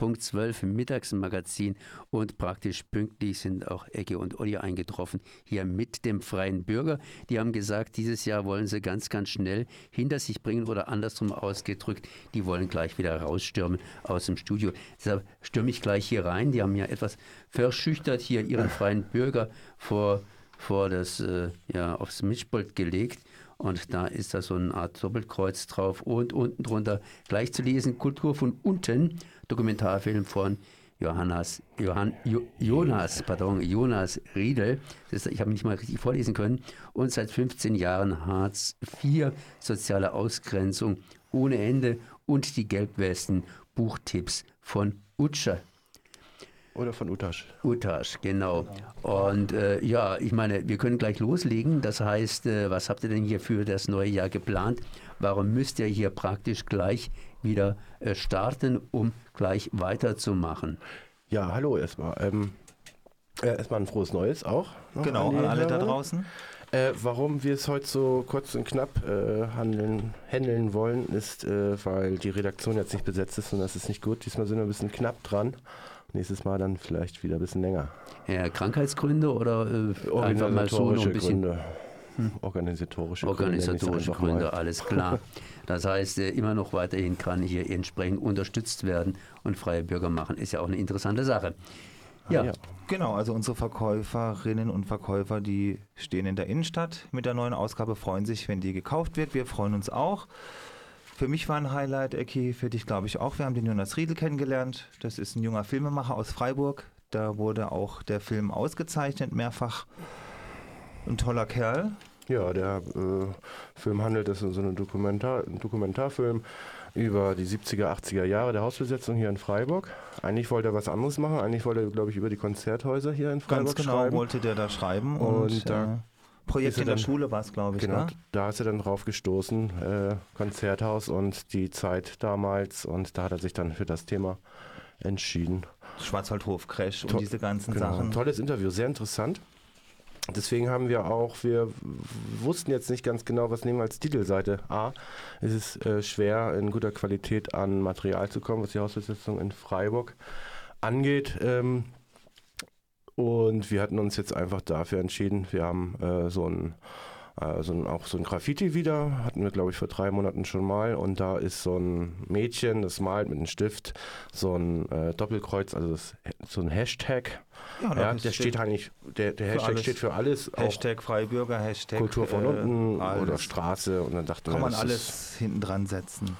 Punkt 12 im Mittagsmagazin und praktisch pünktlich sind auch Ecke und Olli eingetroffen, hier mit dem Freien Bürger. Die haben gesagt, dieses Jahr wollen sie ganz, ganz schnell hinter sich bringen oder andersrum ausgedrückt, die wollen gleich wieder rausstürmen aus dem Studio. Deshalb stürme ich gleich hier rein. Die haben ja etwas verschüchtert hier ihren Freien Bürger vor, vor das, äh, ja, aufs Mischpult gelegt. Und da ist da so eine Art Doppelkreuz drauf und unten drunter gleich zu lesen, Kultur von unten, Dokumentarfilm von Johannes, Johann, jo, Jonas, pardon, Jonas Riedel. Ist, ich habe nicht mal richtig vorlesen können. Und seit 15 Jahren Hartz IV, soziale Ausgrenzung ohne Ende und die Gelbwesten, Buchtipps von Utscher. Oder von Utasch. Utasch, genau. Und äh, ja, ich meine, wir können gleich loslegen. Das heißt, äh, was habt ihr denn hier für das neue Jahr geplant? Warum müsst ihr hier praktisch gleich wieder äh, starten, um gleich weiterzumachen? Ja, hallo erstmal. Ähm, äh, erstmal ein frohes Neues auch. Genau, an alle da draußen. Äh, warum wir es heute so kurz und knapp äh, handeln, handeln wollen, ist, äh, weil die Redaktion jetzt nicht besetzt ist und das ist nicht gut. Diesmal sind wir ein bisschen knapp dran. Nächstes Mal dann vielleicht wieder ein bisschen länger. Ja, Krankheitsgründe oder äh, einfach mal so noch ein bisschen. Gründe. Hm. Organisatorische, Organisatorische Gründe, Gründe, alles klar. Das heißt, äh, immer noch weiterhin kann hier entsprechend unterstützt werden und freie Bürger machen, ist ja auch eine interessante Sache. Ja. Ah, ja. Genau, also unsere Verkäuferinnen und Verkäufer, die stehen in der Innenstadt mit der neuen Ausgabe, freuen sich, wenn die gekauft wird. Wir freuen uns auch. Für mich war ein Highlight, Ecki, für dich glaube ich auch. Wir haben den Jonas Riedel kennengelernt. Das ist ein junger Filmemacher aus Freiburg. Da wurde auch der Film ausgezeichnet, mehrfach. Ein toller Kerl. Ja, der äh, Film handelt, das ist so ein, Dokumentar, ein Dokumentarfilm über die 70er, 80er Jahre der Hausbesetzung hier in Freiburg. Eigentlich wollte er was anderes machen. Eigentlich wollte er, glaube ich, über die Konzerthäuser hier in Freiburg Ganz genau schreiben. wollte der da schreiben. Und, und da äh, Projekt in der dann, Schule war es, glaube ich. Genau, ne? da ist er dann drauf gestoßen, äh, Konzerthaus und die Zeit damals. Und da hat er sich dann für das Thema entschieden. Schwarzwaldhof, Crash To und diese ganzen genau, Sachen. Tolles Interview, sehr interessant. Deswegen haben wir auch, wir wussten jetzt nicht ganz genau, was nehmen wir als Titelseite. A, es ist äh, schwer, in guter Qualität an Material zu kommen, was die Hausbesetzung in Freiburg angeht. Ähm, und wir hatten uns jetzt einfach dafür entschieden. Wir haben äh, so ein so ein, auch so ein Graffiti wieder, hatten wir glaube ich vor drei Monaten schon mal und da ist so ein Mädchen, das malt mit einem Stift so ein äh, Doppelkreuz, also das, so ein Hashtag. Ja, Ja, der steht eigentlich, der, der Hashtag alles. steht für alles, Hashtag Freibürger, Hashtag Kultur von äh, unten alles. oder Straße und dann dachten Kann man alles hinten dran setzen.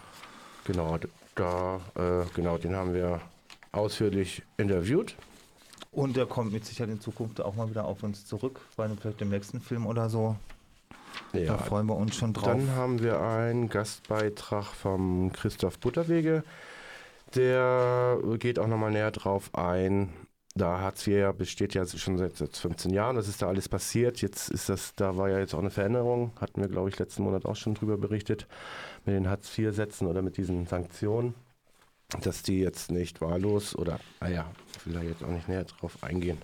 Genau, da, äh, genau, den haben wir ausführlich interviewt. Und der kommt mit Sicherheit in Zukunft auch mal wieder auf uns zurück, bei einem, vielleicht dem nächsten Film oder so. Da freuen wir uns schon drauf. Dann haben wir einen Gastbeitrag vom Christoph Butterwege. Der geht auch nochmal näher drauf ein. Da Hartz IV ja besteht ja schon seit, seit 15 Jahren. Das ist da alles passiert. Jetzt ist das, da war ja jetzt auch eine Veränderung. Hatten wir, glaube ich, letzten Monat auch schon drüber berichtet. Mit den Hartz IV-Sätzen oder mit diesen Sanktionen. Dass die jetzt nicht wahllos oder, naja, ich will da jetzt auch nicht näher drauf eingehen.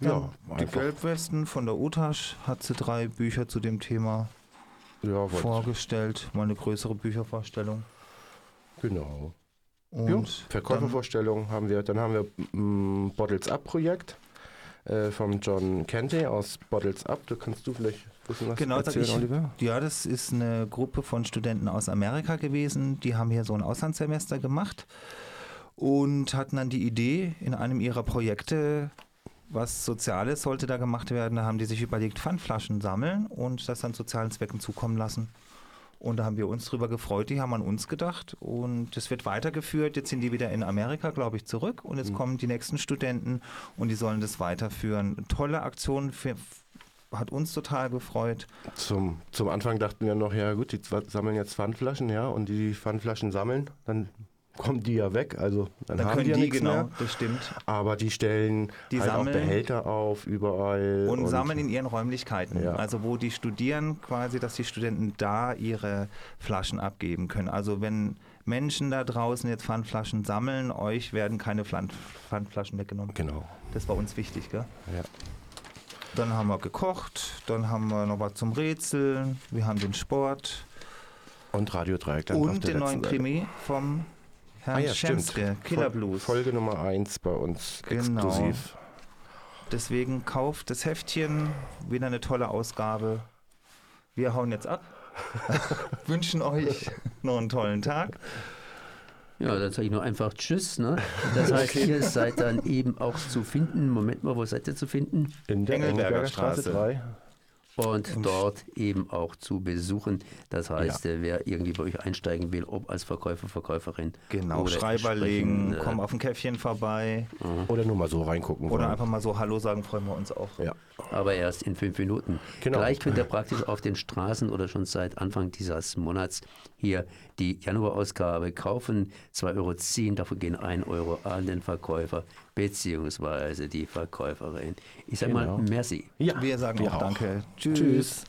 Ja, die einfach- Gelbwesten von der Utasch hat sie drei Bücher zu dem Thema ja, vorgestellt. Mal eine größere Büchervorstellung. Genau. Und ja, dann, Verkäufervorstellung haben wir. Dann haben wir mm, Bottles Up Projekt äh, vom John Kente aus Bottles Up. Da kannst du vielleicht bisschen was Genau, erzählen, ich. Oliver? Ja, das ist eine Gruppe von Studenten aus Amerika gewesen. Die haben hier so ein Auslandssemester gemacht und hatten dann die Idee, in einem ihrer Projekte, was Soziales sollte da gemacht werden, da haben die sich überlegt, Pfandflaschen sammeln und das dann sozialen Zwecken zukommen lassen. Und da haben wir uns drüber gefreut, die haben an uns gedacht und es wird weitergeführt. Jetzt sind die wieder in Amerika, glaube ich, zurück und jetzt kommen die nächsten Studenten und die sollen das weiterführen. Tolle Aktion, für, hat uns total gefreut. Zum, zum Anfang dachten wir noch, ja gut, die sammeln jetzt Pfandflaschen, ja, und die Pfandflaschen sammeln, dann kommen die ja weg, also dann, Dann haben können die ja die, nichts genau, mehr. das stimmt. Aber die stellen Die halt sammeln- auch Behälter auf, überall. Und, sammeln in ihren Räumlichkeiten. Ja. Also wo die studieren, quasi, dass die Studenten da ihre Flaschen abgeben können. Also wenn Menschen da draußen jetzt Pfandflaschen sammeln, euch werden keine Pfand Pfandflaschen weggenommen. Genau, Das war uns wichtig, gell? ja. Dann haben wir gekocht, dann haben wir noch was zum Rätseln, wir haben den Sport Und Radio Dreieckland und den neuen. Krimi vom Herrn Ah ja, stimmt. Schemske, Killer Blues. Folge Nummer 1 bei uns Genau. exklusiv. Deswegen kauft das Heftchen, wieder eine tolle Ausgabe. Wir hauen jetzt ab. Wünschen euch noch einen tollen Tag. Ja, dann sage ich nur einfach Tschüss. Ne? Das heißt, ihr seid dann eben auch zu finden. Moment mal, wo seid ihr zu finden? In der Engelberger Engelberger Straße Straße. 3. Und dort eben auch zu besuchen. Das heißt, äh, wer irgendwie bei euch einsteigen will, ob als Verkäufer, Verkäuferin. Genau, oder Schreiber legen, äh, komm auf ein Käffchen vorbei Oder nur mal so reingucken. oder wollen. einfach mal so Hallo sagen, freuen wir uns auch. Ja. aber erst in fünf Minuten. Genau. Gleich könnt ihr praktisch auf den Straßen oder schon seit Anfang dieses Monats hier die Januarausgabe kaufen. 2,10 Euro ziehen, davon gehen 1 Euro an den Verkäufer beziehungsweise die Verkäuferin. Ich sage Genau. mal, merci. ja. Wir sagen wir auch Danke. Tschüss.